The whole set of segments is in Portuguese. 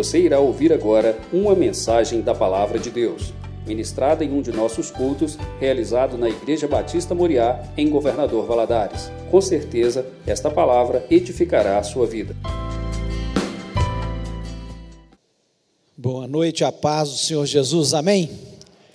Você irá ouvir agora uma mensagem da Palavra de Deus, ministrada em um de nossos cultos, realizado na Igreja Batista Moriá, em Governador Valadares. Com certeza, esta palavra edificará a sua vida. Boa noite, a paz do Senhor Jesus, amém?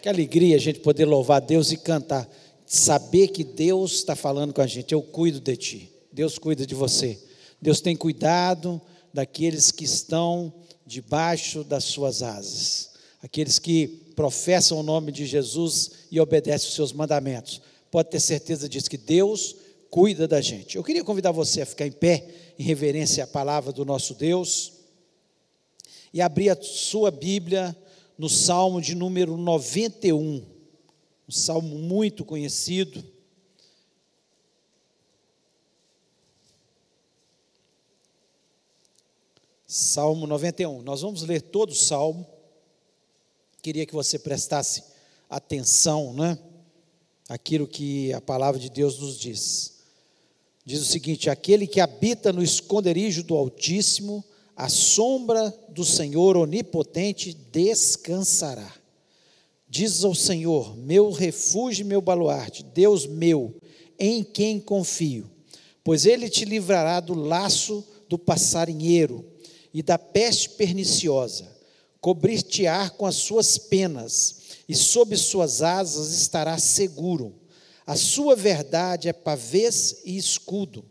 Que alegria a gente poder louvar Deus e cantar, saber que Deus está falando com a gente, eu cuido de ti, Deus cuida de você, Deus tem cuidado daqueles que estão debaixo das suas asas, aqueles que professam o nome de Jesus e obedecem os seus mandamentos. Pode ter certeza disso, que Deus cuida da gente. Eu queria convidar você a ficar em pé, em reverência à palavra do nosso Deus, e abrir a sua Bíblia no Salmo de número 91, um salmo muito conhecido. Salmo 91. Nós vamos ler todo o salmo. Queria que você prestasse atenção, né? Aquilo que a palavra de Deus nos diz. Diz o seguinte: Aquele que habita no esconderijo do Altíssimo, a sombra do Senhor onipotente descansará. Diz ao Senhor, meu refúgio e meu baluarte, Deus meu, em quem confio. Pois ele te livrará do laço do passarinheiro e da peste perniciosa, cobrir-te-á com as suas penas, e sob suas asas estarás seguro. A sua verdade é pavês e escudo.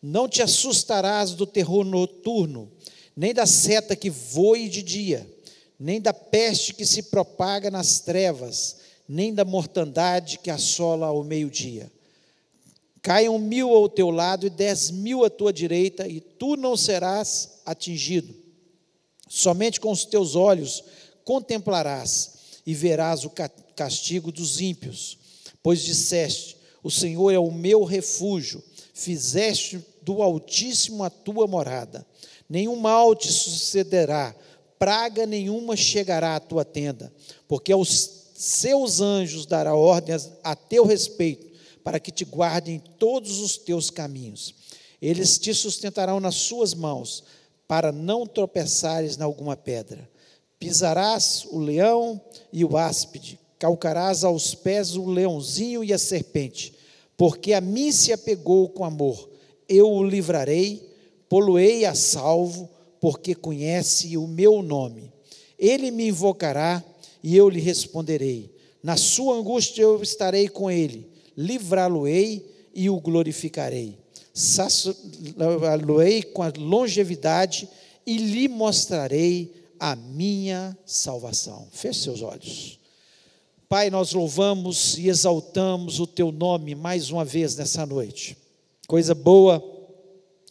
Não te assustarás do terror noturno, nem da seta que voe de dia, nem da peste que se propaga nas trevas, nem da mortandade que assola ao meio-dia. Caiam mil ao teu lado e dez mil à tua direita, e tu não serás atingido. Somente com os teus olhos contemplarás e verás o castigo dos ímpios, pois disseste: O Senhor é o meu refúgio, fizeste do Altíssimo a tua morada. Nenhum mal te sucederá, praga nenhuma chegará à tua tenda, porque aos seus anjos dará ordens a teu respeito, para que te guardem todos os teus caminhos. Eles te sustentarão nas suas mãos para não tropeçares em alguma pedra. Pisarás o leão e o áspide, calcarás aos pés o leãozinho e a serpente, porque a mim se apegou com amor. Eu o livrarei, poluei a salvo, porque conhece o meu nome. Ele me invocará e eu lhe responderei. Na sua angústia eu estarei com ele, livrá-lo-ei e o glorificarei saciá-lo-ei com a longevidade e lhe mostrarei a minha salvação. Feche seus olhos. Pai, nós louvamos e exaltamos o teu nome mais uma vez nessa noite. Coisa boa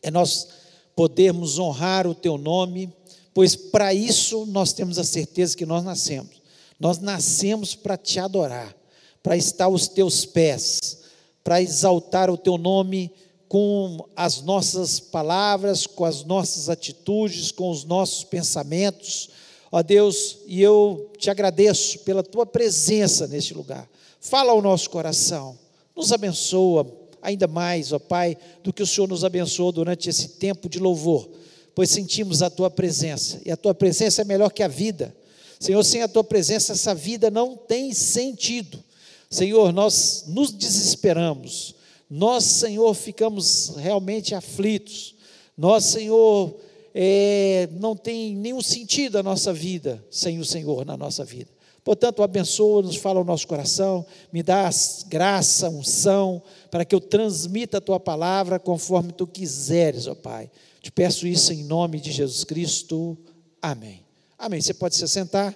é nós podermos honrar o teu nome, pois para isso nós temos a certeza que nós nascemos. Nós nascemos para te adorar, para estar aos teus pés, para exaltar o teu nome com as nossas palavras, com as nossas atitudes, com os nossos pensamentos. Ó Deus, e eu te agradeço pela tua presença neste lugar. Fala ao nosso coração, nos abençoa ainda mais, ó Pai, do que o Senhor nos abençoou durante esse tempo de louvor, pois sentimos a tua presença, e a tua presença é melhor que a vida. Senhor, sem a tua presença, essa vida não tem sentido. Senhor, nós nos desesperamos, nós, Senhor, ficamos realmente aflitos. Nós, Senhor, é, não tem nenhum sentido a nossa vida sem o Senhor na nossa vida. Portanto, abençoa, nos fala o nosso coração, me dá graça, unção, para que eu transmita a tua palavra conforme tu quiseres, ó Pai. Te peço isso em nome de Jesus Cristo. Amém. Amém. Você pode se sentar.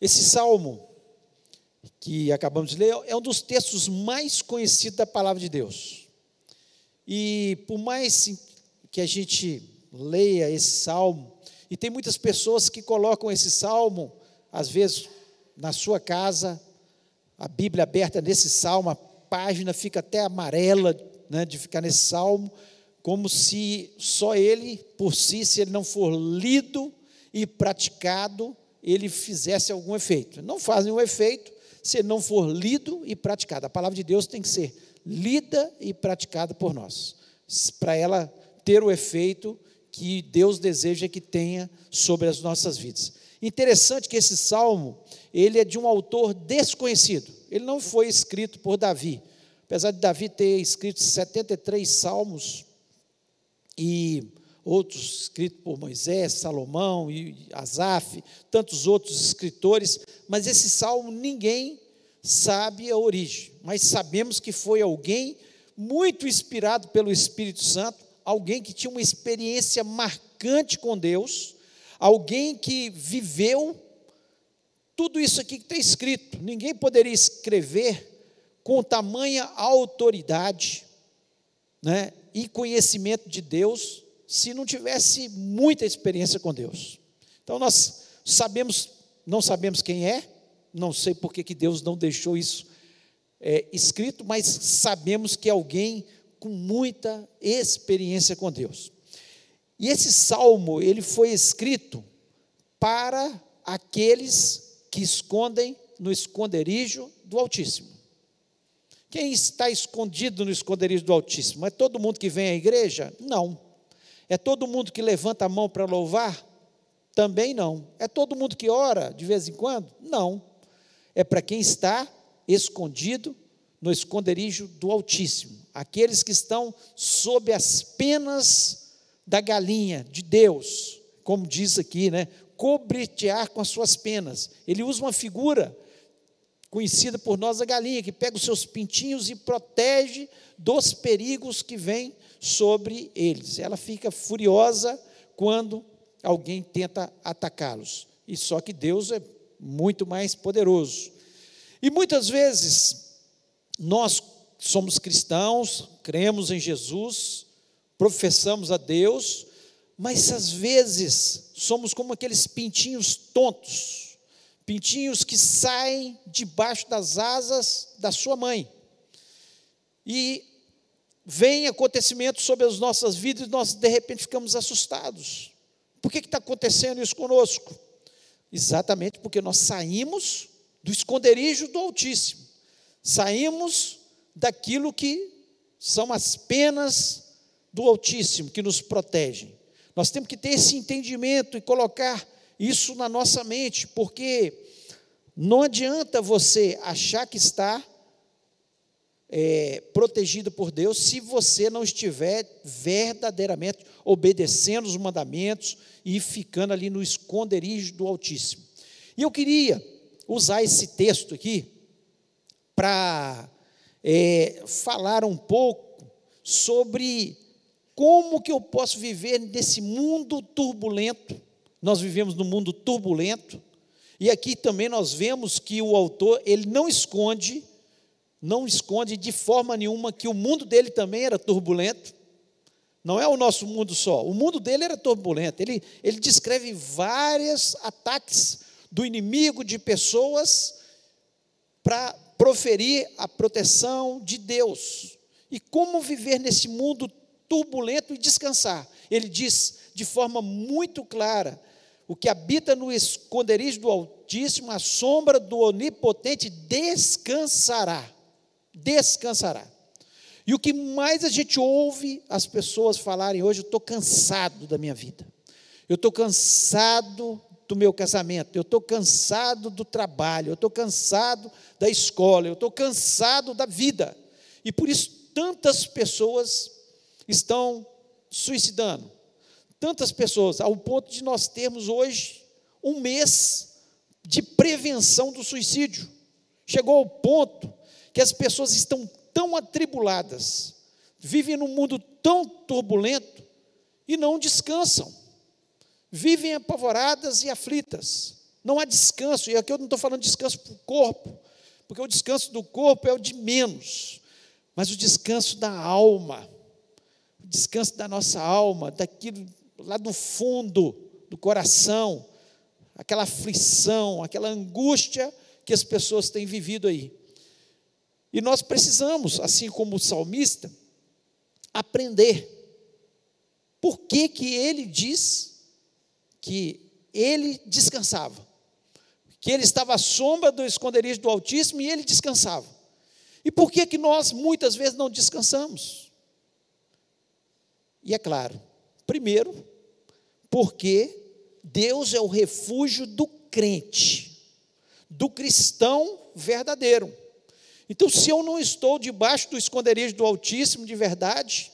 Esse salmo que acabamos de ler, é um dos textos mais conhecidos da palavra de Deus. E por mais que a gente leia esse salmo, e tem muitas pessoas que colocam esse salmo, às vezes na sua casa, a Bíblia aberta nesse salmo, a página fica até amarela né, de ficar nesse salmo, como se só ele, por si, se ele não for lido e praticado, ele fizesse algum efeito. Não faz nenhum efeito, se não for lido e praticado. A palavra de Deus tem que ser lida e praticada por nós, para ela ter o efeito que Deus deseja que tenha sobre as nossas vidas. Interessante que esse salmo, ele é de um autor desconhecido. Ele não foi escrito por Davi. Apesar de Davi ter escrito 73 salmos e outros escritos por Moisés, Salomão e Asaf, tantos outros escritores, mas esse salmo ninguém sabe a origem, mas sabemos que foi alguém muito inspirado pelo Espírito Santo, alguém que tinha uma experiência marcante com Deus, alguém que viveu tudo isso aqui que está escrito. Ninguém poderia escrever com tamanha autoridade né, e conhecimento de Deus se não tivesse muita experiência com Deus. Então nós sabemos, não sabemos quem é, não sei por que Deus não deixou isso é, escrito, mas sabemos que é alguém com muita experiência com Deus. E esse salmo, ele foi escrito para aqueles que escondem no esconderijo do Altíssimo. Quem está escondido no esconderijo do Altíssimo? É todo mundo que vem à igreja? Não. É todo mundo que levanta a mão para louvar? Também não. É todo mundo que ora de vez em quando? Não. É para quem está escondido no esconderijo do Altíssimo. Aqueles que estão sob as penas da galinha de Deus, como diz aqui, né? Cobretear com as suas penas. Ele usa uma figura conhecida por nós a galinha, que pega os seus pintinhos e protege dos perigos que vêm sobre eles. Ela fica furiosa quando alguém tenta atacá-los. E só que Deus é muito mais poderoso. E muitas vezes nós somos cristãos, cremos em Jesus, professamos a Deus, mas às vezes somos como aqueles pintinhos tontos pintinhos que saem debaixo das asas da sua mãe. E vem acontecimentos sobre as nossas vidas e nós de repente ficamos assustados. Por que está acontecendo isso conosco? Exatamente porque nós saímos do esconderijo do Altíssimo, saímos daquilo que são as penas do Altíssimo que nos protegem. Nós temos que ter esse entendimento e colocar isso na nossa mente, porque não adianta você achar que está é, protegido por Deus se você não estiver verdadeiramente obedecendo os mandamentos e ficando ali no esconderijo do Altíssimo. E eu queria usar esse texto aqui para é, falar um pouco sobre como que eu posso viver nesse mundo turbulento nós vivemos num mundo turbulento, e aqui também nós vemos que o autor, ele não esconde, não esconde de forma nenhuma que o mundo dele também era turbulento. Não é o nosso mundo só, o mundo dele era turbulento. Ele, ele descreve vários ataques do inimigo de pessoas para proferir a proteção de Deus. E como viver nesse mundo turbulento e descansar? Ele diz de forma muito clara o que habita no esconderijo do Altíssimo, a sombra do Onipotente descansará. Descansará. E o que mais a gente ouve as pessoas falarem hoje, eu estou cansado da minha vida. Eu estou cansado do meu casamento, eu estou cansado do trabalho, eu estou cansado da escola, eu estou cansado da vida. E por isso tantas pessoas estão suicidando, tantas pessoas, ao ponto de nós termos hoje um mês de prevenção do suicídio. Chegou ao ponto que as pessoas estão tão atribuladas, vivem num mundo tão turbulento e não descansam. Vivem apavoradas e aflitas. Não há descanso, e aqui eu não estou falando de descanso para o corpo, porque o descanso do corpo é o de menos, mas o descanso da alma, o descanso da nossa alma, daquilo lá do fundo do coração, aquela aflição, aquela angústia que as pessoas têm vivido aí. E nós precisamos, assim como o salmista, aprender por que, que ele diz que ele descansava, que ele estava à sombra do esconderijo do Altíssimo e ele descansava. E por que, que nós muitas vezes não descansamos? E é claro, primeiro, porque Deus é o refúgio do crente, do cristão verdadeiro. Então, se eu não estou debaixo do esconderijo do Altíssimo de verdade,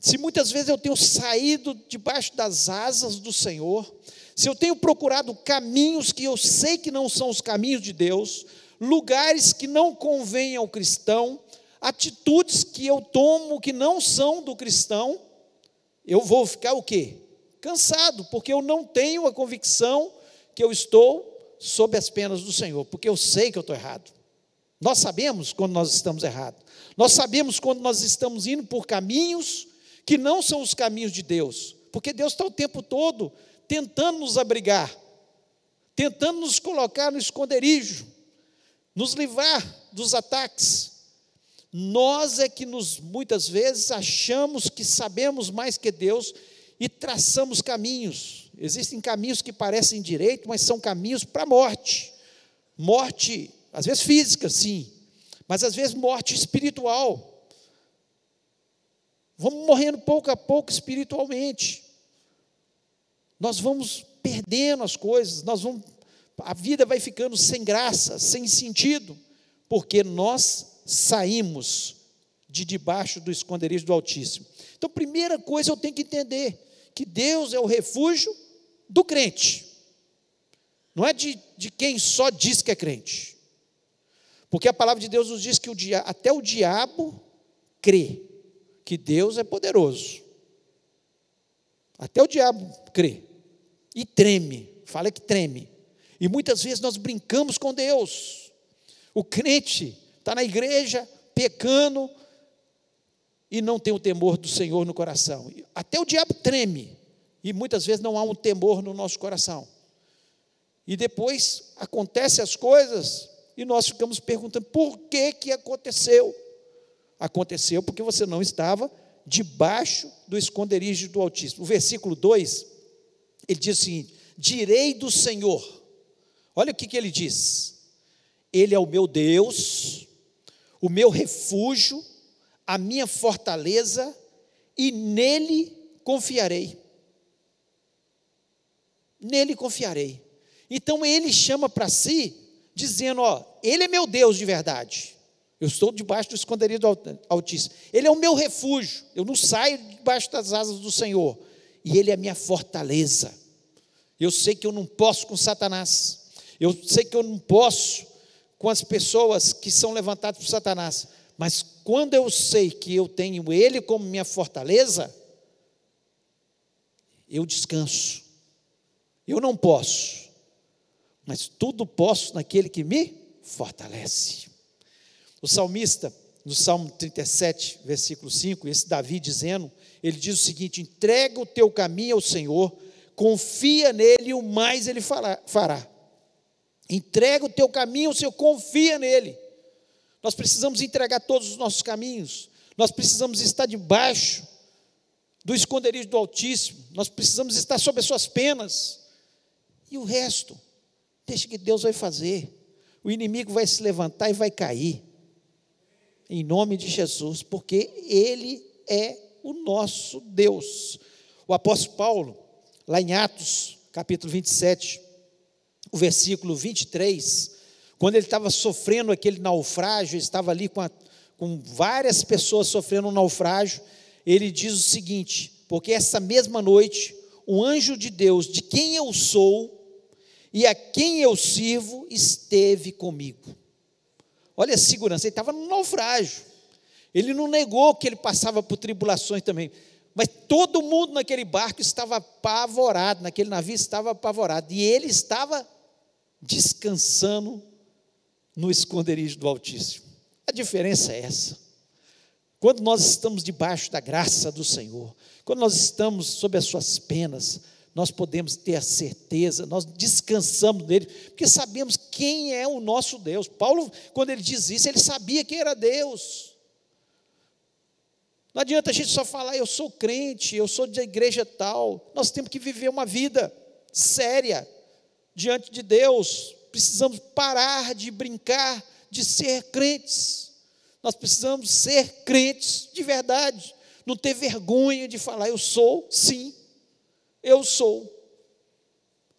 se muitas vezes eu tenho saído debaixo das asas do Senhor, se eu tenho procurado caminhos que eu sei que não são os caminhos de Deus, lugares que não convêm ao cristão, atitudes que eu tomo que não são do cristão, eu vou ficar o quê? Cansado, porque eu não tenho a convicção que eu estou sob as penas do Senhor, porque eu sei que eu estou errado. Nós sabemos quando nós estamos errados. Nós sabemos quando nós estamos indo por caminhos que não são os caminhos de Deus, porque Deus está o tempo todo tentando nos abrigar, tentando nos colocar no esconderijo, nos livrar dos ataques. Nós é que nos muitas vezes achamos que sabemos mais que Deus e traçamos caminhos. Existem caminhos que parecem direito, mas são caminhos para a morte. Morte, às vezes física, sim, mas às vezes morte espiritual. Vamos morrendo pouco a pouco espiritualmente. Nós vamos perdendo as coisas, nós vamos a vida vai ficando sem graça, sem sentido, porque nós saímos de debaixo do esconderijo do Altíssimo. Então, primeira coisa eu tenho que entender que Deus é o refúgio do crente, não é de, de quem só diz que é crente, porque a palavra de Deus nos diz que o dia, até o diabo crê que Deus é poderoso, até o diabo crê. E treme, fala que treme, e muitas vezes nós brincamos com Deus, o crente está na igreja pecando, e não tem o temor do Senhor no coração. Até o diabo treme, e muitas vezes não há um temor no nosso coração. E depois acontecem as coisas e nós ficamos perguntando por que que aconteceu? Aconteceu porque você não estava debaixo do esconderijo do Altíssimo. O versículo 2, ele diz o seguinte: direi do Senhor. Olha o que, que ele diz: Ele é o meu Deus, o meu refúgio, a minha fortaleza, e nele confiarei nele confiarei. Então ele chama para si, dizendo: Ó, ele é meu Deus de verdade. Eu estou debaixo do esconderijo do Altíssimo. Ele é o meu refúgio. Eu não saio debaixo das asas do Senhor. E Ele é a minha fortaleza. Eu sei que eu não posso com Satanás. Eu sei que eu não posso com as pessoas que são levantadas por Satanás. Mas quando eu sei que eu tenho Ele como minha fortaleza, eu descanso. Eu não posso, mas tudo posso naquele que me fortalece. O salmista, no Salmo 37, versículo 5, esse Davi dizendo, ele diz o seguinte: entrega o teu caminho ao Senhor, confia nele e o mais ele fará. Entrega o teu caminho ao Senhor, confia nele. Nós precisamos entregar todos os nossos caminhos, nós precisamos estar debaixo do esconderijo do Altíssimo, nós precisamos estar sob as suas penas. E o resto, deixa que Deus vai fazer. O inimigo vai se levantar e vai cair. Em nome de Jesus, porque Ele é o nosso Deus. O apóstolo Paulo, lá em Atos, capítulo 27, o versículo 23, quando ele estava sofrendo aquele naufrágio, estava ali com, a, com várias pessoas sofrendo um naufrágio, ele diz o seguinte: porque essa mesma noite, o anjo de Deus, de quem eu sou, e a quem eu sirvo esteve comigo. Olha a segurança, ele estava no naufrágio. Ele não negou que ele passava por tribulações também. Mas todo mundo naquele barco estava apavorado, naquele navio estava apavorado. E ele estava descansando no esconderijo do Altíssimo. A diferença é essa. Quando nós estamos debaixo da graça do Senhor, quando nós estamos sob as suas penas, nós podemos ter a certeza, nós descansamos nele, porque sabemos quem é o nosso Deus. Paulo, quando ele diz isso, ele sabia quem era Deus. Não adianta a gente só falar, eu sou crente, eu sou de igreja tal. Nós temos que viver uma vida séria diante de Deus. Precisamos parar de brincar de ser crentes. Nós precisamos ser crentes de verdade. não ter vergonha de falar: eu sou, sim, eu sou.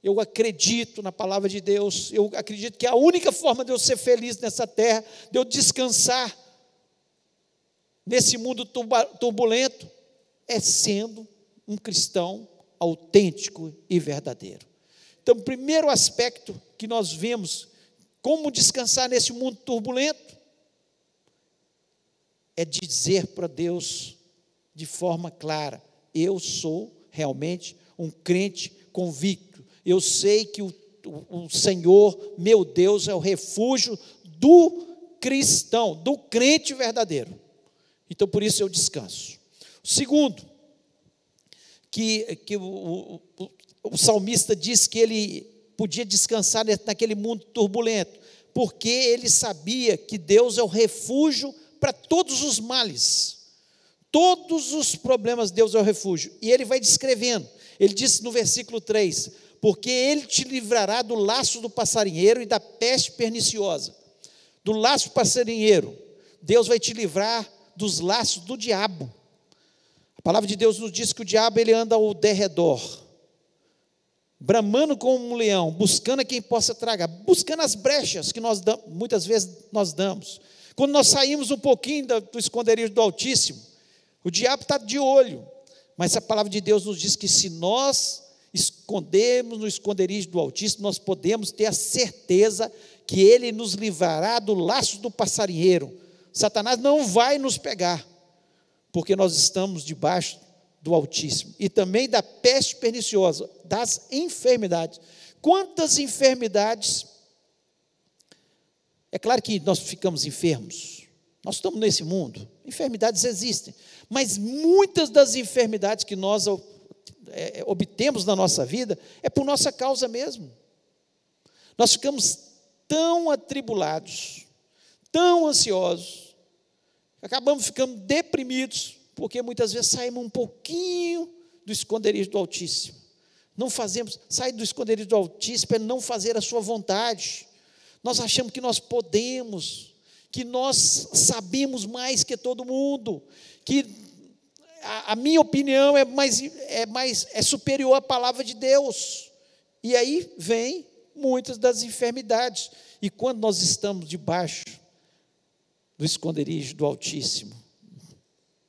Eu acredito na palavra de Deus, eu acredito que a única forma de eu ser feliz nessa terra, de eu descansar nesse mundo turbulento, é sendo um cristão autêntico e verdadeiro. Então, o primeiro aspecto que nós vemos como descansar nesse mundo turbulento é dizer para Deus de forma clara: eu sou realmente um crente convicto. Eu sei que o, o, Senhor, meu Deus, é o refúgio do cristão, do crente verdadeiro. Então, por isso eu descanso. Segundo, que, que o, o, o salmista diz que ele podia descansar naquele mundo turbulento, porque ele sabia que Deus é o refúgio para todos os males. Todos os problemas, Deus é o refúgio. E ele vai descrevendo. Ele diz no versículo 3: Porque ele te livrará do laço do passarinheiro e da peste perniciosa. Do laço passarinheiro, Deus vai te livrar dos laços do diabo. A palavra de Deus nos diz que o diabo ele anda ao derredor, bramando como um leão, buscando a quem possa tragar, buscando as brechas que nós muitas vezes nós damos. Quando nós saímos um pouquinho do esconderijo do Altíssimo, o diabo está de olho, mas a palavra de Deus nos diz que se nós escondermos no esconderijo do Altíssimo, nós podemos ter a certeza que ele nos livrará do laço do passarinheiro Satanás não vai nos pegar, porque nós estamos debaixo do Altíssimo e também da peste perniciosa, das enfermidades. Quantas enfermidades? É claro que nós ficamos enfermos, nós estamos nesse mundo, enfermidades existem, mas muitas das enfermidades que nós é, obtemos na nossa vida é por nossa causa mesmo. Nós ficamos tão atribulados, tão ansiosos, acabamos ficando deprimidos, porque muitas vezes saímos um pouquinho do esconderijo do Altíssimo. Não fazemos, sair do esconderijo do Altíssimo é não fazer a sua vontade. Nós achamos que nós podemos, que nós sabemos mais que todo mundo, que a, a minha opinião é mais, é mais é superior à palavra de Deus. E aí vem muitas das enfermidades. E quando nós estamos debaixo no esconderijo do Altíssimo.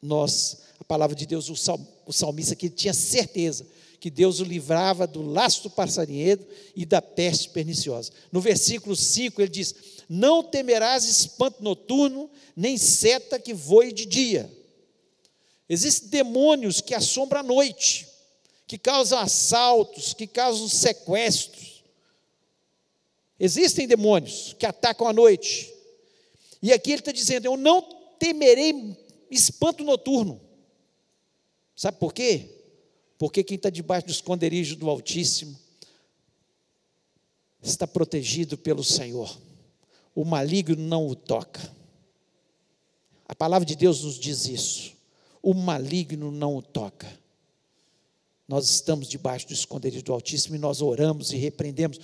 Nós, a palavra de Deus, o, sal, o salmista que tinha certeza que Deus o livrava do laço do passarinheiro e da peste perniciosa. No versículo 5 ele diz: Não temerás espanto noturno, nem seta que voe de dia. Existem demônios que assombram à noite, que causam assaltos, que causam sequestros. Existem demônios que atacam à noite. E aqui ele está dizendo: Eu não temerei espanto noturno. Sabe por quê? Porque quem está debaixo do esconderijo do Altíssimo está protegido pelo Senhor. O maligno não o toca. A palavra de Deus nos diz isso. O maligno não o toca. Nós estamos debaixo do esconderijo do Altíssimo e nós oramos e repreendemos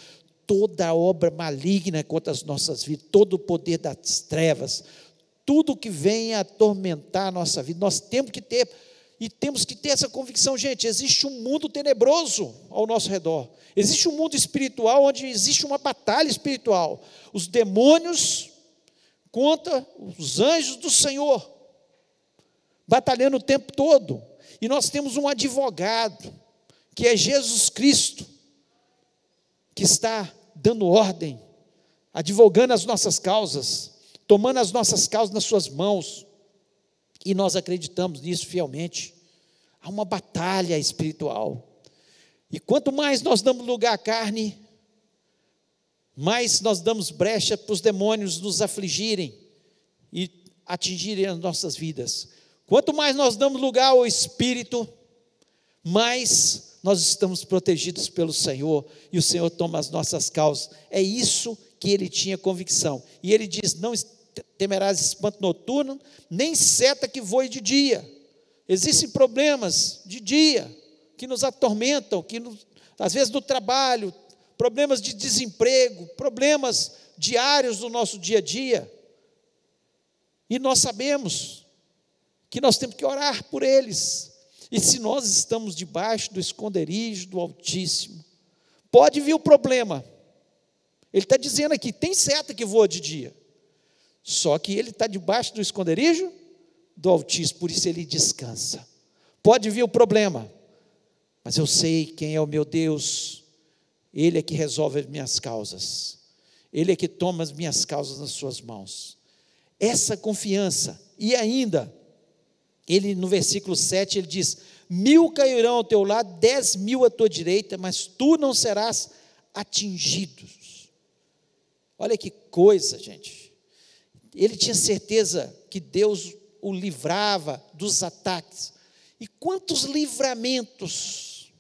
toda obra maligna contra as nossas vidas, todo o poder das trevas, tudo que vem atormentar a nossa vida. Nós temos que ter, e temos que ter essa convicção, gente: existe um mundo tenebroso ao nosso redor, existe um mundo espiritual onde existe uma batalha espiritual. Os demônios contra os anjos do Senhor, batalhando o tempo todo, e nós temos um advogado, que é Jesus Cristo, que está dando ordem, advogando as nossas causas, tomando as nossas causas nas suas mãos, e nós acreditamos nisso fielmente. Há uma batalha espiritual. E quanto mais nós damos lugar à carne, mais nós damos brecha para os demônios nos afligirem e atingirem as nossas vidas. Quanto mais nós damos lugar ao Espírito, mais nós estamos protegidos pelo Senhor e o Senhor toma as nossas causas. É isso que ele tinha convicção. E ele diz: Não temerás espanto noturno, nem seta que voe de dia. Existem problemas de dia que nos atormentam, que nos, às vezes no trabalho, problemas de desemprego, problemas diários do nosso dia a dia. E nós sabemos que nós temos que orar por eles. E se nós estamos debaixo do esconderijo do Altíssimo, pode vir o problema. Ele está dizendo aqui: tem seta que voa de dia, só que ele está debaixo do esconderijo do Altíssimo, por isso ele descansa. Pode vir o problema, mas eu sei quem é o meu Deus, Ele é que resolve as minhas causas, Ele é que toma as minhas causas nas Suas mãos. Essa confiança, e ainda, ele no versículo 7 ele diz: Mil cairão ao teu lado, dez mil à tua direita, mas tu não serás atingido. Olha que coisa, gente. Ele tinha certeza que Deus o livrava dos ataques. E quantos livramentos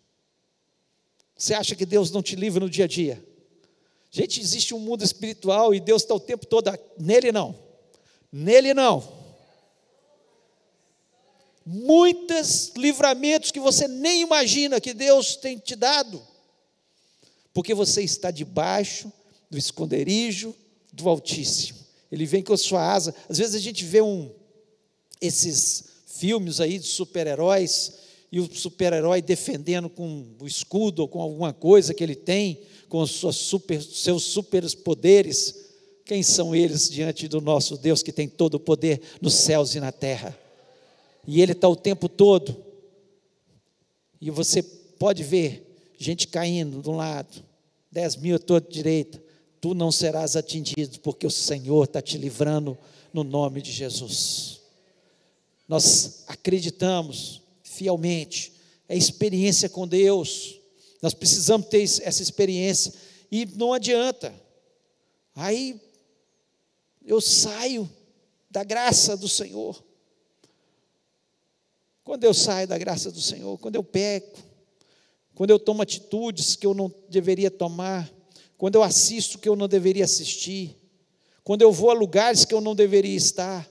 você acha que Deus não te livra no dia a dia? Gente, existe um mundo espiritual e Deus está o tempo todo. Nele não. Nele não muitos livramentos que você nem imagina que Deus tem te dado, porque você está debaixo do esconderijo do Altíssimo. Ele vem com a sua asa. Às vezes a gente vê um esses filmes aí de super-heróis e o super-herói defendendo com o escudo ou com alguma coisa que ele tem, com os seus super, seus superpoderes. Quem são eles diante do nosso Deus que tem todo o poder nos céus e na terra? e ele está o tempo todo. E você pode ver gente caindo de um lado, dez mil à tua direita. Tu não serás atingido, porque o Senhor está te livrando no nome de Jesus. Nós acreditamos fielmente, é experiência com Deus. Nós precisamos ter essa experiência. E não adianta. Aí eu saio da graça do Senhor. Quando eu saio da graça do Senhor, quando eu peco, quando eu tomo atitudes que eu não deveria tomar, quando eu assisto que eu não deveria assistir, quando eu vou a lugares que eu não deveria estar.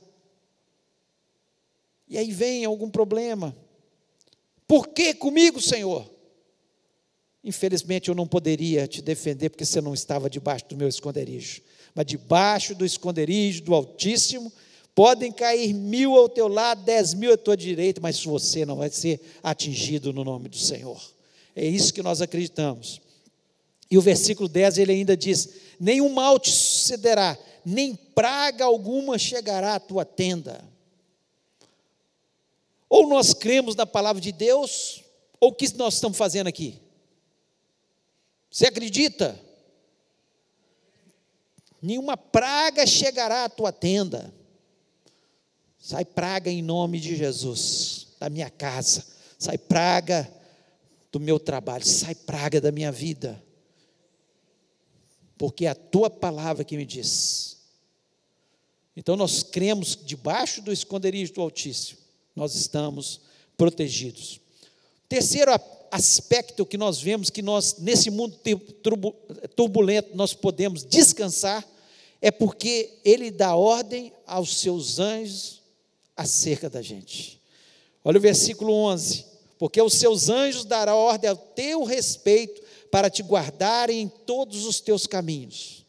E aí vem algum problema. Por que comigo, Senhor? Infelizmente eu não poderia te defender porque você não estava debaixo do meu esconderijo, mas debaixo do esconderijo do Altíssimo Podem cair mil ao teu lado, dez mil à tua direita, mas você não vai ser atingido no nome do Senhor. É isso que nós acreditamos. E o versículo 10 ele ainda diz: Nenhum mal te sucederá, nem praga alguma chegará à tua tenda. Ou nós cremos na palavra de Deus, ou o que nós estamos fazendo aqui? Você acredita? Nenhuma praga chegará à tua tenda. Sai praga em nome de Jesus, da minha casa. Sai praga do meu trabalho. Sai praga da minha vida. Porque é a tua palavra que me diz. Então nós cremos debaixo do esconderijo do Altíssimo. Nós estamos protegidos. Terceiro aspecto que nós vemos que nós nesse mundo turbulento nós podemos descansar é porque ele dá ordem aos seus anjos acerca da gente. Olha o versículo 11: Porque os seus anjos darão ordem ao teu respeito para te guardarem em todos os teus caminhos.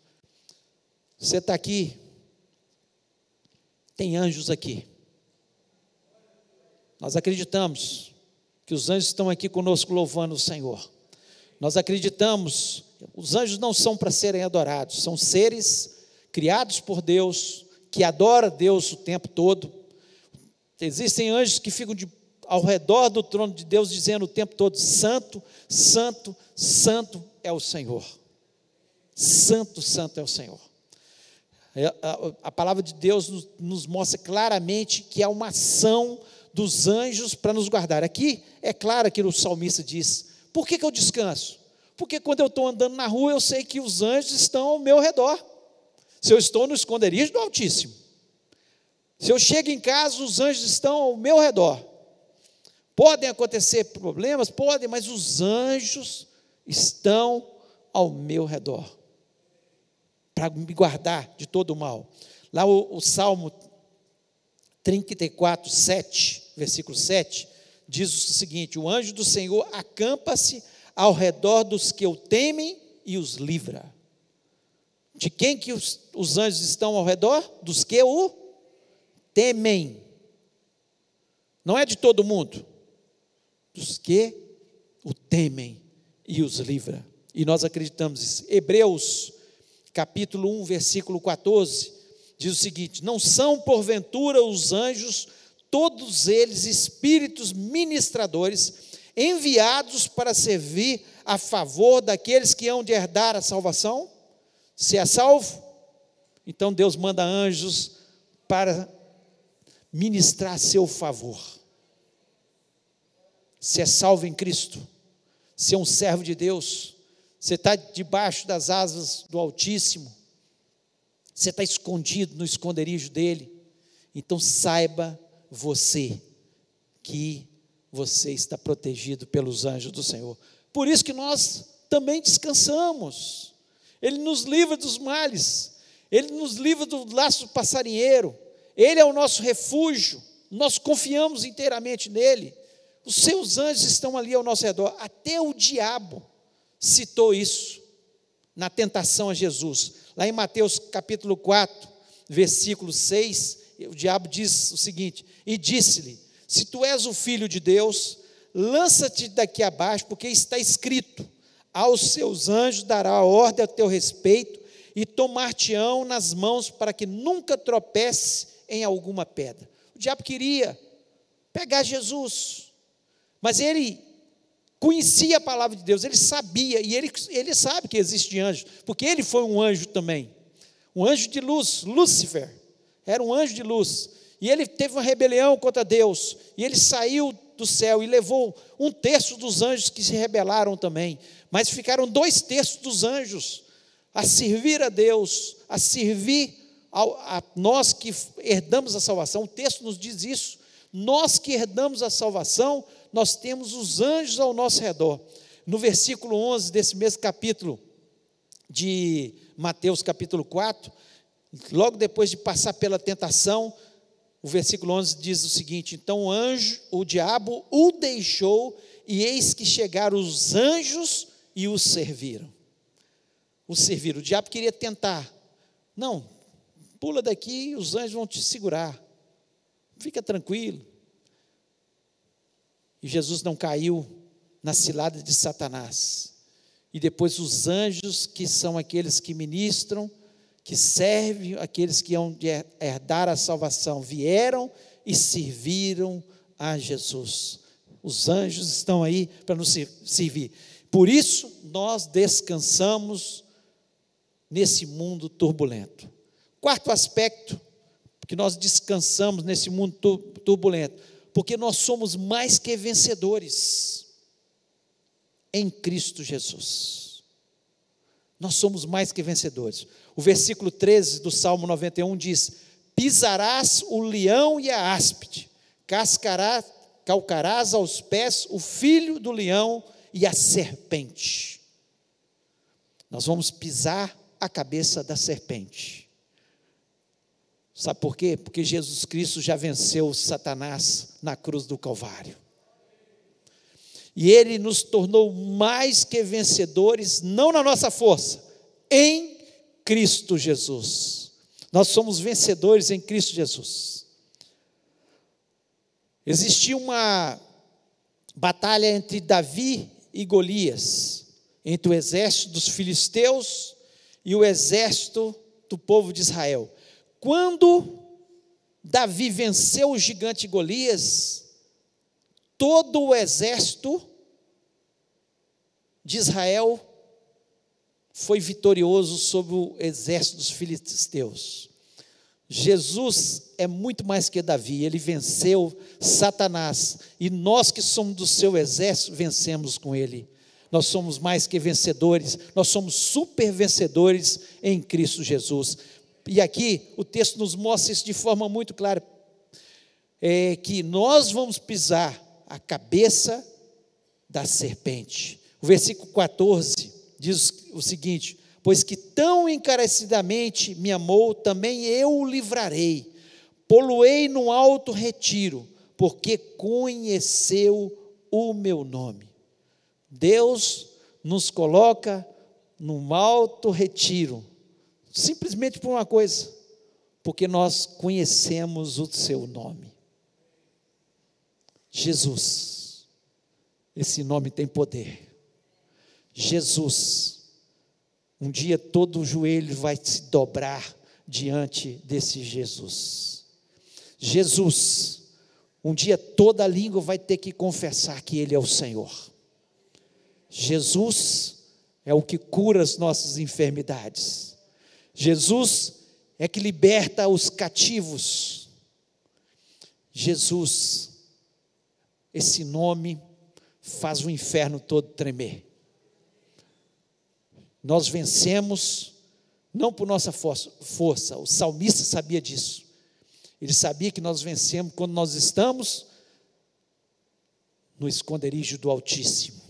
Você está aqui, tem anjos aqui. Nós acreditamos que os anjos estão aqui conosco louvando o Senhor. Nós acreditamos, os anjos não são para serem adorados, são seres criados por Deus, que adoram Deus o tempo todo, Existem anjos que ficam de, ao redor do trono de Deus dizendo o tempo todo: Santo, Santo, Santo é o Senhor. Santo, Santo é o Senhor. É, a, palavra de Deus nos, nos mostra claramente que há uma ação dos anjos para nos guardar. Aqui é claro que o salmista diz: Por que, que eu descanso? Porque quando eu estou andando na rua, eu sei que os anjos estão ao meu redor. Se eu estou no esconderijo do Altíssimo. Se eu chego em casa, os anjos estão ao meu redor. Podem acontecer problemas? Podem, mas os anjos estão ao meu redor para me guardar de todo o mal. Lá o, o Salmo 34, 7, versículo 7, diz o seguinte: O anjo do Senhor acampa-se ao redor dos que o temem e os livra. De quem que os, os anjos estão ao redor? Dos que o temem. Não é de todo mundo. Dos que o temem e os livra. E nós acreditamos isso. Hebreus, capítulo 1, versículo 14, diz o seguinte: Não são porventura os anjos, todos eles espíritos ministradores, enviados para servir a favor daqueles que hão de herdar a salvação? Se é salvo, então Deus manda anjos para ministrar seu favor. Se é salvo em Cristo, se é um servo de Deus, você está debaixo das asas do Altíssimo, você está escondido no esconderijo dele, então saiba você que você está protegido pelos anjos do Senhor. Por isso que nós também descansamos. Ele nos livra dos males, ele nos livra do laço passarinheiro, ele é o nosso refúgio, nós confiamos inteiramente nele. Os seus anjos estão ali ao nosso redor. Até o diabo citou isso na tentação a Jesus. Lá em Mateus capítulo 4, versículo 6, o diabo diz o seguinte: E disse-lhe: Se tu és o filho de Deus, lança-te daqui abaixo, porque está escrito: Aos seus anjos dará ordem a teu respeito, e tomar-te-ão nas mãos para que nunca tropece em alguma pedra. O diabo queria pegar Jesus, mas ele conhecia a palavra de Deus, ele sabia, e ele, ele sabe que existe anjo, porque ele foi um anjo também, um anjo de luz, Lúcifer, era um anjo de luz, e ele teve uma rebelião contra Deus, e ele saiu do céu e levou um terço dos anjos que se rebelaram também, mas ficaram dois terços dos anjos a servir a Deus, a servir a, a nós que herdamos a salvação, o texto nos diz isso, nós que herdamos a salvação, nós temos os anjos ao nosso redor. No versículo 11 desse mesmo capítulo de Mateus, capítulo 4, logo depois de passar pela tentação, o versículo 11 diz o seguinte: Então o anjo, o diabo o deixou, e eis que chegaram os anjos e o serviram. O serviram. O diabo queria tentar. Não, pula daqui, os anjos vão te segurar. Fica tranquilo. E Jesus não caiu na cilada de Satanás. E depois os anjos, que são aqueles que ministram, que servem aqueles que de herdar a salvação, vieram e serviram a Jesus. Os anjos estão aí para nos servir. Por isso nós descansamos nesse mundo turbulento. Quarto aspecto que nós descansamos nesse mundo turbulento porque nós somos mais que vencedores em Cristo Jesus. Nós somos mais que vencedores. O versículo 13 do Salmo 91 diz: Pisarás o leão e a áspide, cascará, calcarás aos pés o filho do leão e a serpente. Nós vamos pisar a cabeça da serpente. Sabe por quê? Porque Jesus Cristo já venceu Satanás na cruz do Calvário. E ele nos tornou mais que vencedores, não na nossa força, em Cristo Jesus. Nós somos vencedores em Cristo Jesus. Existia uma batalha entre Davi e Golias, entre o exército dos filisteus e o exército do povo de Israel. Quando Davi venceu o gigante Golias, todo o exército de Israel foi vitorioso sobre o exército dos filisteus. Jesus é muito mais que Davi, ele venceu Satanás, e nós que somos do seu exército vencemos com ele. Nós somos mais que vencedores, nós somos super vencedores em Cristo Jesus e aqui o texto nos mostra isso de forma muito clara, é que nós vamos pisar a cabeça da serpente. O versículo 14 diz o seguinte: Pois que tão encarecidamente me amou, também eu o livrarei, poluei no alto retiro, porque conheceu o meu nome. Deus nos coloca num alto retiro, Simplesmente por uma coisa, porque nós conhecemos o seu nome. Jesus. Esse nome tem poder. Jesus. Um dia todo o joelho vai se dobrar diante desse Jesus. Jesus. Um dia toda a língua vai ter que confessar que Ele é o Senhor. Jesus é o que cura as nossas enfermidades. Jesus é que liberta os cativos. Jesus, esse nome faz o inferno todo tremer. Nós vencemos não por nossa força, o salmista sabia disso. Ele sabia que nós vencemos quando nós estamos no esconderijo do Altíssimo.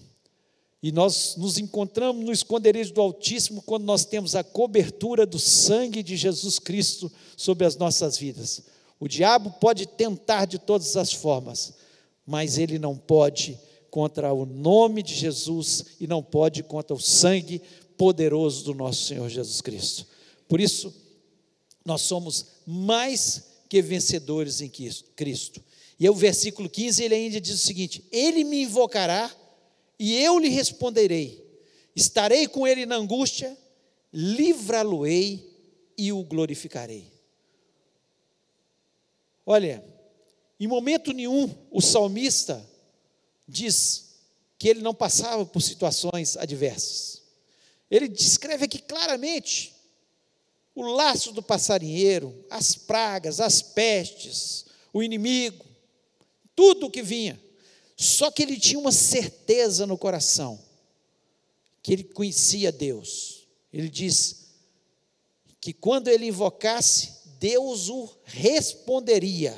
E nós nos encontramos no esconderijo do Altíssimo quando nós temos a cobertura do sangue de Jesus Cristo sobre as nossas vidas. O diabo pode tentar de todas as formas, mas ele não pode contra o nome de Jesus e não pode contra o sangue poderoso do nosso Senhor Jesus Cristo. Por isso, nós somos mais que vencedores em Cristo. E o versículo 15 ele ainda diz o seguinte: Ele me invocará e eu lhe responderei. Estarei com ele na angústia, livrá-lo-ei e o glorificarei. Olha, em momento nenhum o salmista diz que ele não passava por situações adversas. Ele descreve aqui claramente o laço do passarinheiro, as pragas, as pestes, o inimigo, tudo o que vinha. Só que ele tinha uma certeza no coração, que ele conhecia Deus. Ele diz que quando ele invocasse, Deus o responderia,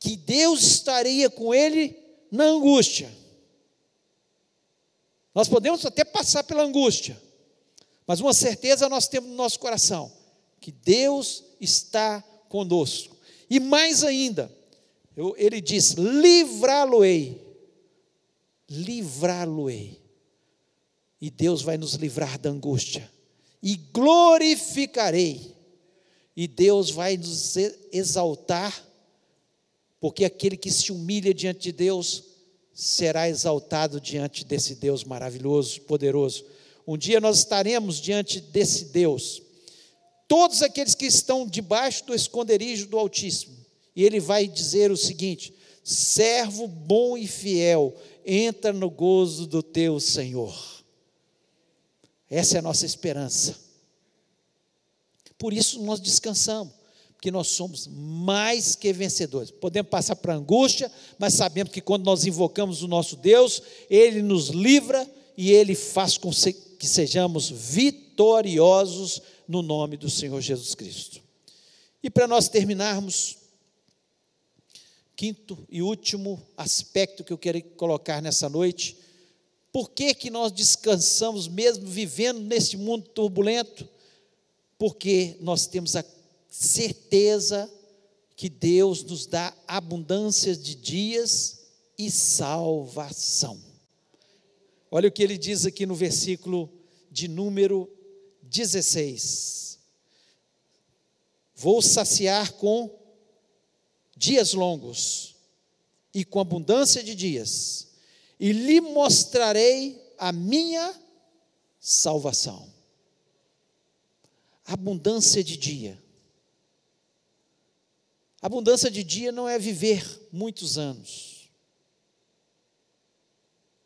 que Deus estaria com ele na angústia. Nós podemos até passar pela angústia, mas uma certeza nós temos no nosso coração: que Deus está conosco. E mais ainda, eu, ele diz: livrá-lo-ei. Livrá-lo-ei. E Deus vai nos livrar da angústia. E glorificarei. E Deus vai nos exaltar, porque aquele que se humilha diante de Deus será exaltado diante desse Deus maravilhoso, poderoso. Um dia nós estaremos diante desse Deus. Todos aqueles que estão debaixo do esconderijo do Altíssimo e ele vai dizer o seguinte: servo bom e fiel, entra no gozo do teu Senhor. Essa é a nossa esperança. Por isso nós descansamos, porque nós somos mais que vencedores. Podemos passar para angústia, mas sabemos que quando nós invocamos o nosso Deus, Ele nos livra e Ele faz com que sejamos vitoriosos no nome do Senhor Jesus Cristo. E para nós terminarmos, quinto e último aspecto que eu quero colocar nessa noite. Por que, que nós descansamos mesmo vivendo nesse mundo turbulento? Porque nós temos a certeza que Deus nos dá abundância de dias e salvação. Olha o que ele diz aqui no versículo de número 16: Vou saciar com dias longos e com abundância de dias, e lhe mostrarei a minha salvação. Abundância de dia. Abundância de dia não é viver muitos anos.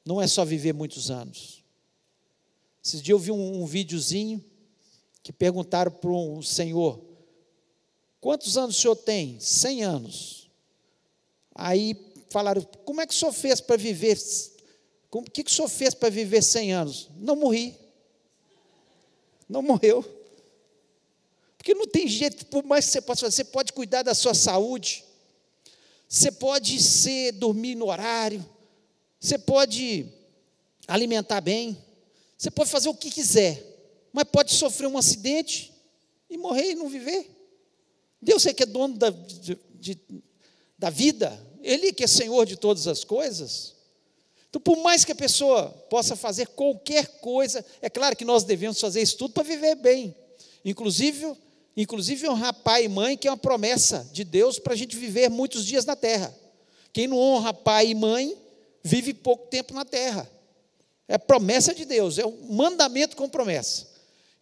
Não é só viver muitos anos. Esses dias eu vi um, um videozinho que perguntaram para um senhor: Quantos anos o senhor tem? 100 anos. Aí falaram: Como é que o senhor fez para viver? O que, que o senhor fez para viver 100 anos? Não morri. Não morreu. Porque não tem jeito, por mais que você possa fazer, você pode cuidar da sua saúde, você pode ser, dormir no horário, você pode alimentar bem, você pode fazer o que quiser, mas pode sofrer um acidente e morrer e não viver. Deus é que é dono da, de, de, da vida, Ele que é Senhor de todas as coisas. Então, por mais que a pessoa possa fazer qualquer coisa, é claro que nós devemos fazer isso tudo para viver bem. Inclusive, inclusive honrar pai e mãe, que é uma promessa de Deus para a gente viver muitos dias na terra. Quem não honra pai e mãe vive pouco tempo na terra. É promessa de Deus, é um mandamento com promessa.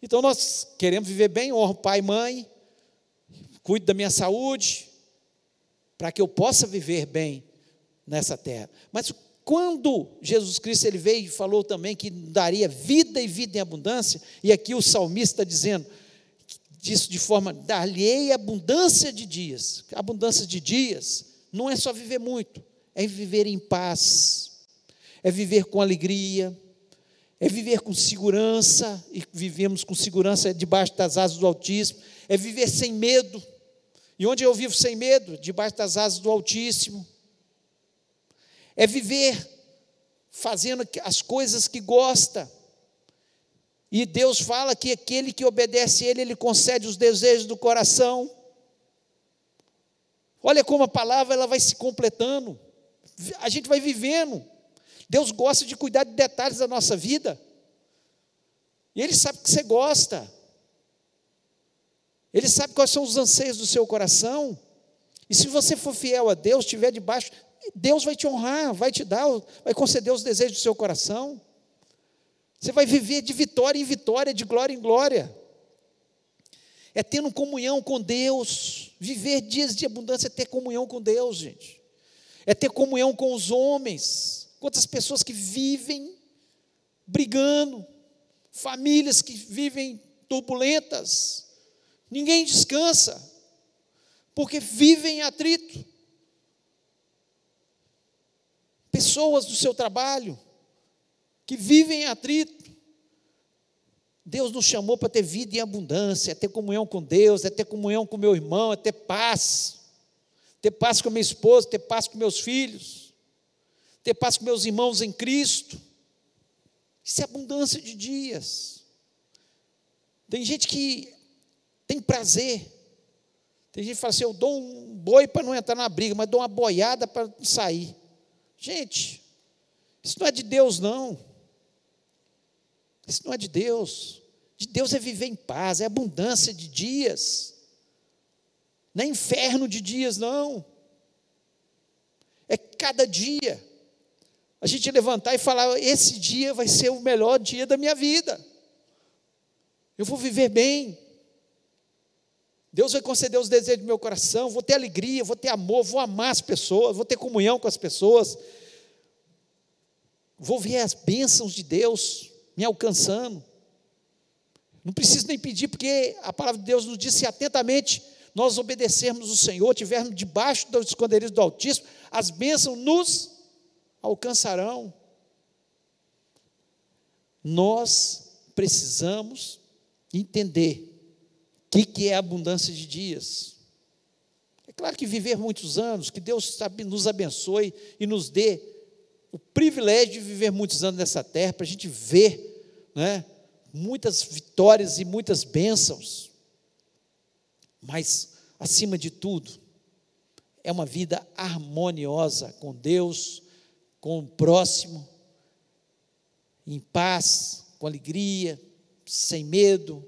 Então nós queremos viver bem, honro pai e mãe, cuido da minha saúde, para que eu possa viver bem nessa terra. Mas quando Jesus Cristo ele veio e falou também que daria vida e vida em abundância, e aqui o salmista está dizendo, disso de forma, dar-lhe abundância de dias. Abundância de dias não é só viver muito, é viver em paz, é viver com alegria, é viver com segurança, e vivemos com segurança debaixo das asas do Altíssimo, é viver sem medo. E onde eu vivo sem medo? Debaixo das asas do Altíssimo. É viver fazendo as coisas que gosta. E Deus fala que aquele que obedece a Ele, Ele concede os desejos do coração. Olha como a palavra ela vai se completando. A gente vai vivendo. Deus gosta de cuidar de detalhes da nossa vida. E Ele sabe que você gosta. Ele sabe quais são os anseios do seu coração. E se você for fiel a Deus, estiver debaixo, Deus vai te honrar, vai te dar, vai conceder os desejos do seu coração. Você vai viver de vitória em vitória, de glória em glória. É tendo comunhão com Deus. Viver dias de abundância é ter comunhão com Deus, gente. É ter comunhão com os homens. Quantas pessoas que vivem brigando, famílias que vivem turbulentas, ninguém descansa, porque vivem em atrito. Pessoas do seu trabalho que vivem em atrito. Deus nos chamou para ter vida em abundância, é ter comunhão com Deus, é ter comunhão com meu irmão, é ter paz, ter paz com minha esposa, ter paz com meus filhos ter paz com meus irmãos em Cristo. Isso é abundância de dias. Tem gente que tem prazer. Tem gente que fala assim: eu dou um boi para não entrar na briga, mas dou uma boiada para sair. Gente, isso não é de Deus, não. Isso não é de Deus. De Deus é viver em paz, é abundância de dias. Não é inferno de dias, não. É cada dia a gente levantar e falar: esse dia vai ser o melhor dia da minha vida. Eu vou viver bem. Deus vai conceder os desejos do meu coração, vou ter alegria, vou ter amor, vou amar as pessoas, vou ter comunhão com as pessoas. Vou ver as bênçãos de Deus me alcançando. Não preciso nem pedir, porque a palavra de Deus nos diz: se atentamente nós obedecermos o Senhor, tivermos debaixo dos esconderijos do Altíssimo, as bênçãos nos alcançarão. Nós precisamos entender que, que é abundância de dias. É claro que viver muitos anos, que Deus nos abençoe e nos dê o privilégio de viver muitos anos nessa terra, para a gente ver né, muitas vitórias e muitas bênçãos. Mas, acima de tudo, é uma vida harmoniosa com Deus, com o próximo, em paz, com alegria, sem medo,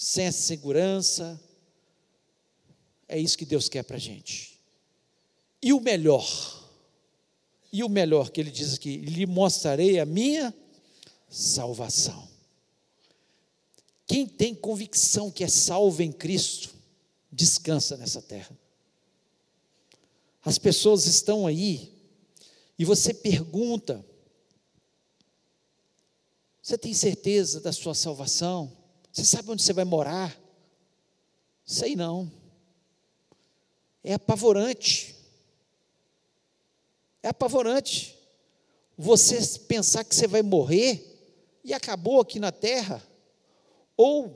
sem segurança. É isso que Deus quer para a gente. E o melhor, e o melhor que ele diz aqui: lhe mostrarei a minha salvação. Quem tem convicção que é salvo em Cristo, descansa nessa terra. As pessoas estão aí e você pergunta: Você tem certeza da sua salvação? Você sabe onde você vai morar? Sei não. É apavorante. É apavorante. Você pensar que você vai morrer e acabou aqui na terra, ou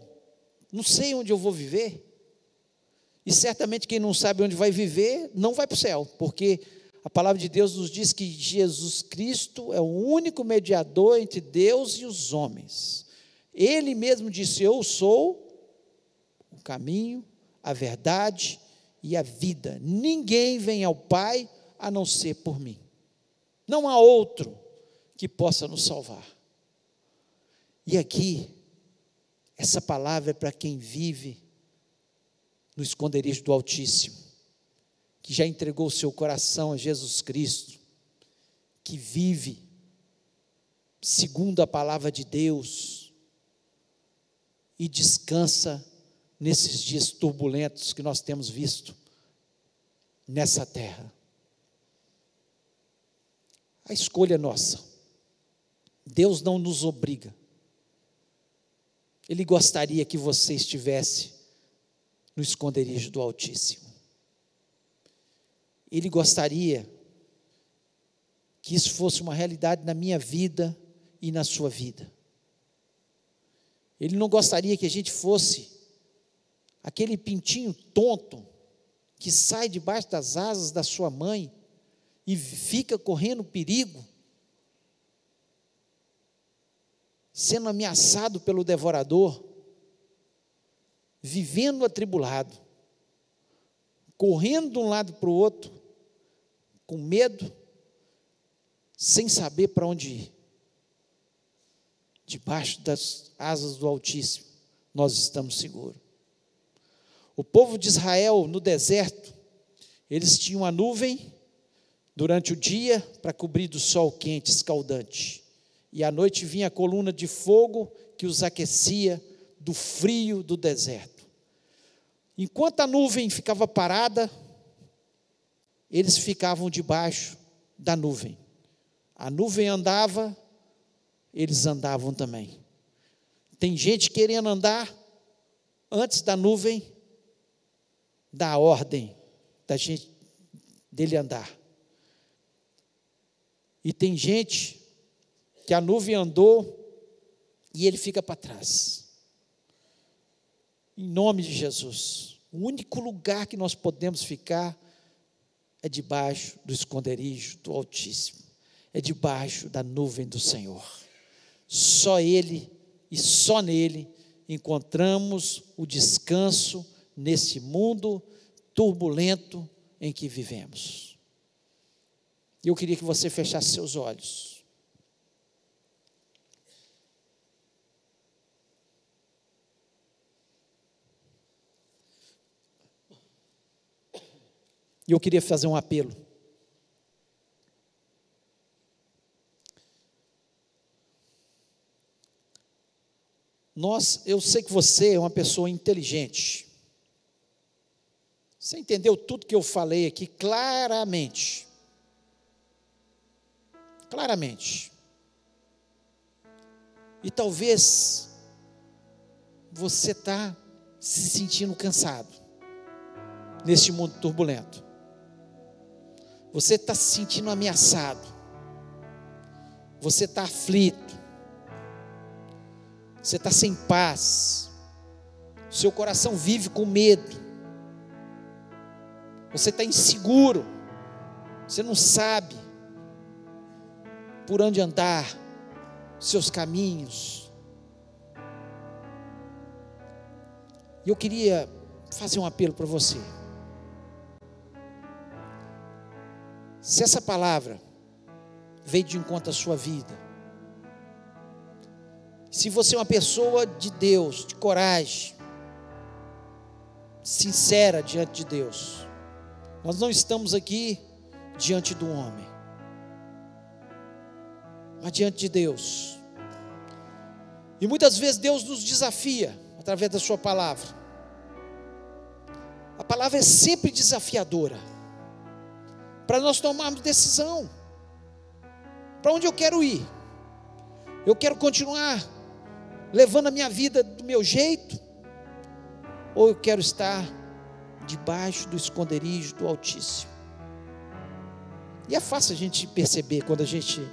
não sei onde eu vou viver. E certamente quem não sabe onde vai viver não vai para o céu, porque a palavra de Deus nos diz que Jesus Cristo é o único mediador entre Deus e os homens. Ele mesmo disse: Eu sou o caminho, a verdade e a vida. Ninguém vem ao Pai a não ser por mim. Não há outro que possa nos salvar. E aqui, essa palavra é para quem vive no esconderijo do Altíssimo que já entregou o seu coração a Jesus Cristo, que vive segundo a palavra de Deus e descansa nesses dias turbulentos que nós temos visto nessa terra. A escolha é nossa. Deus não nos obriga. Ele gostaria que você estivesse no esconderijo do Altíssimo. Ele gostaria que isso fosse uma realidade na minha vida e na sua vida. Ele não gostaria que a gente fosse aquele pintinho tonto que sai debaixo das asas da sua mãe e fica correndo perigo, sendo ameaçado pelo devorador, vivendo atribulado, correndo de um lado para o outro, com medo, sem saber para onde ir. Debaixo das asas do Altíssimo, nós estamos seguros. O povo de Israel no deserto, eles tinham a nuvem durante o dia para cobrir do sol quente, escaldante. E à noite vinha a coluna de fogo que os aquecia do frio do deserto. Enquanto a nuvem ficava parada, eles ficavam debaixo da nuvem. A nuvem andava, eles andavam também. Tem gente querendo andar antes da nuvem dar ordem da gente dele andar. E tem gente que a nuvem andou e ele fica para trás. Em nome de Jesus, o único lugar que nós podemos ficar é debaixo do esconderijo do Altíssimo, é debaixo da nuvem do Senhor. Só Ele e só nele encontramos o descanso nesse mundo turbulento em que vivemos. Eu queria que você fechasse seus olhos. E eu queria fazer um apelo. Nós, eu sei que você é uma pessoa inteligente. Você entendeu tudo que eu falei aqui claramente. Claramente. E talvez você está se sentindo cansado neste mundo turbulento. Você está se sentindo ameaçado. Você está aflito. Você está sem paz. Seu coração vive com medo você está inseguro, você não sabe por onde andar, seus caminhos. E eu queria fazer um apelo para você. Se essa palavra veio de encontro à sua vida, se você é uma pessoa de Deus, de coragem, sincera diante de Deus, nós não estamos aqui diante do homem, mas diante de Deus. E muitas vezes Deus nos desafia através da Sua palavra. A palavra é sempre desafiadora para nós tomarmos decisão. Para onde eu quero ir? Eu quero continuar levando a minha vida do meu jeito? Ou eu quero estar debaixo do esconderijo do Altíssimo. E é fácil a gente perceber quando a gente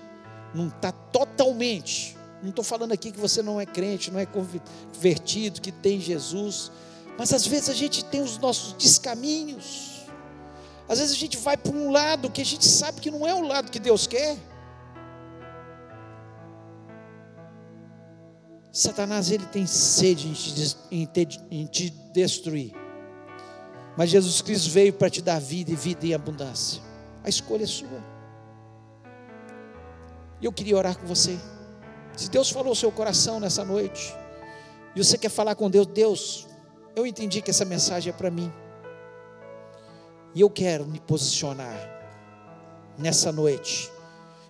não está totalmente. Não estou falando aqui que você não é crente, não é convertido, que tem Jesus. Mas às vezes a gente tem os nossos descaminhos. Às vezes a gente vai para um lado que a gente sabe que não é o lado que Deus quer. Satanás ele tem sede em te, em te destruir. Mas Jesus Cristo veio para te dar vida e vida em abundância. A escolha é sua. E eu queria orar com você. Se Deus falou ao seu coração nessa noite, e você quer falar com Deus, Deus, eu entendi que essa mensagem é para mim. E eu quero me posicionar nessa noite.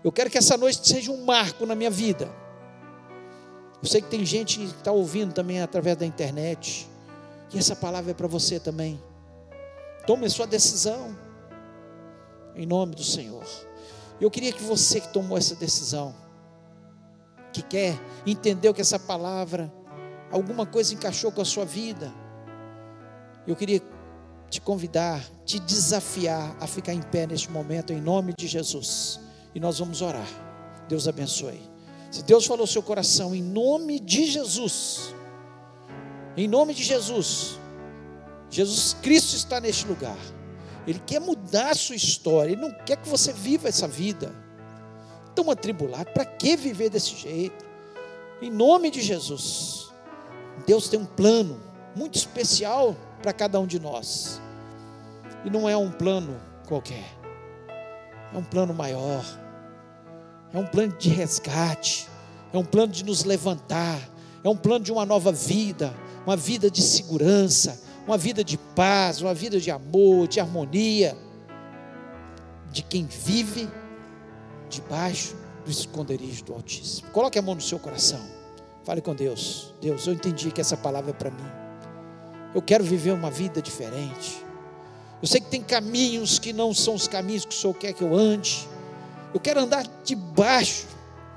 Eu quero que essa noite seja um marco na minha vida. Eu sei que tem gente que está ouvindo também através da internet. E essa palavra é para você também. Tome a sua decisão. Em nome do Senhor. Eu queria que você que tomou essa decisão, que quer, entendeu que essa palavra, alguma coisa encaixou com a sua vida. Eu queria te convidar, te desafiar a ficar em pé neste momento, em nome de Jesus. E nós vamos orar. Deus abençoe. Se Deus falou seu coração, em nome de Jesus, em nome de Jesus, Jesus Cristo está neste lugar. Ele quer mudar a sua história, Ele não quer que você viva essa vida tão atribulado. Para que viver desse jeito? Em nome de Jesus, Deus tem um plano muito especial para cada um de nós, e não é um plano qualquer, é um plano maior é um plano de resgate, é um plano de nos levantar, é um plano de uma nova vida, uma vida de segurança, uma vida de paz, uma vida de amor, de harmonia, de quem vive debaixo do esconderijo do Altíssimo. Coloque a mão no seu coração, fale com Deus. Deus, eu entendi que essa palavra é para mim. Eu quero viver uma vida diferente. Eu sei que tem caminhos que não são os caminhos que o Senhor quer que eu ande. Eu quero andar debaixo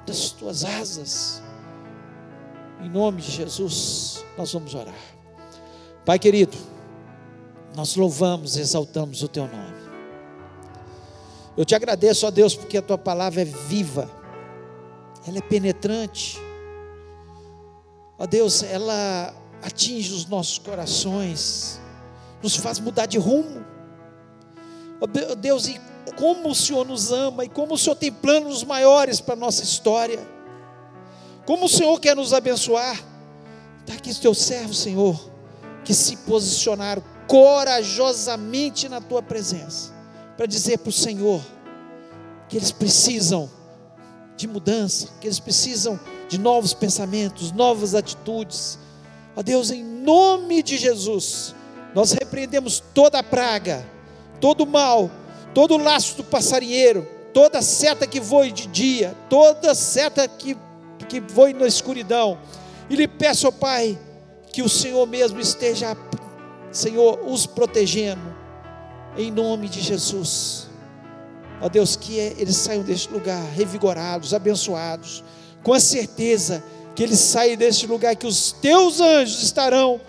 das tuas asas. Em nome de Jesus, nós vamos orar. Pai querido, nós louvamos, exaltamos o teu nome. Eu te agradeço, ó Deus, porque a tua palavra é viva, ela é penetrante. Ó Deus, ela atinge os nossos corações, nos faz mudar de rumo. Ó Deus, e como o Senhor nos ama e como o Senhor tem planos maiores para a nossa história. Como o Senhor quer nos abençoar. Está aqui o teu servo, Senhor, que se posicionaram corajosamente na tua presença, para dizer para o Senhor que eles precisam de mudança, que eles precisam de novos pensamentos, novas atitudes. Ó Deus, em nome de Jesus, nós repreendemos toda a praga, todo o mal todo laço do passarinheiro, toda seta que voe de dia, toda seta que, que voe na escuridão. E lhe peço, ó Pai, que o Senhor mesmo esteja, Senhor, os protegendo, em nome de Jesus. Ó Deus, que eles saiam deste lugar revigorados, abençoados, com a certeza que eles saem deste lugar, que os teus anjos estarão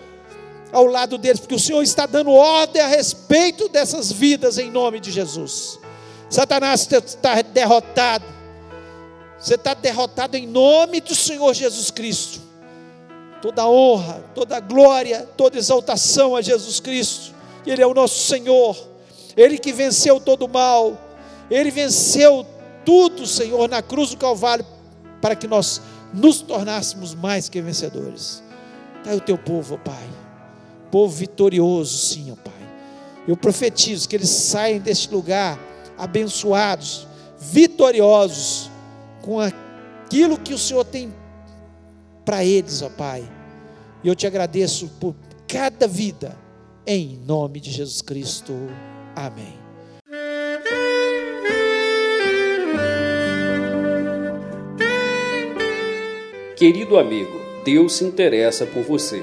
ao lado deles, porque o Senhor está dando ordem a respeito dessas vidas em nome de Jesus. Satanás está derrotado. Você está derrotado em nome do Senhor Jesus Cristo. Toda honra, toda glória, toda exaltação a Jesus Cristo. Ele é o nosso Senhor. Ele que venceu todo o mal. Ele venceu tudo, Senhor, na cruz do Calvário, para que nós nos tornássemos mais que vencedores. Está aí o teu povo, Pai povo vitorioso, sim, ó Pai. Eu profetizo que eles saem deste lugar abençoados, vitoriosos, com aquilo que o Senhor tem para eles, ó Pai. E eu te agradeço por cada vida, em nome de Jesus Cristo. Amém. Querido amigo, Deus se interessa por você.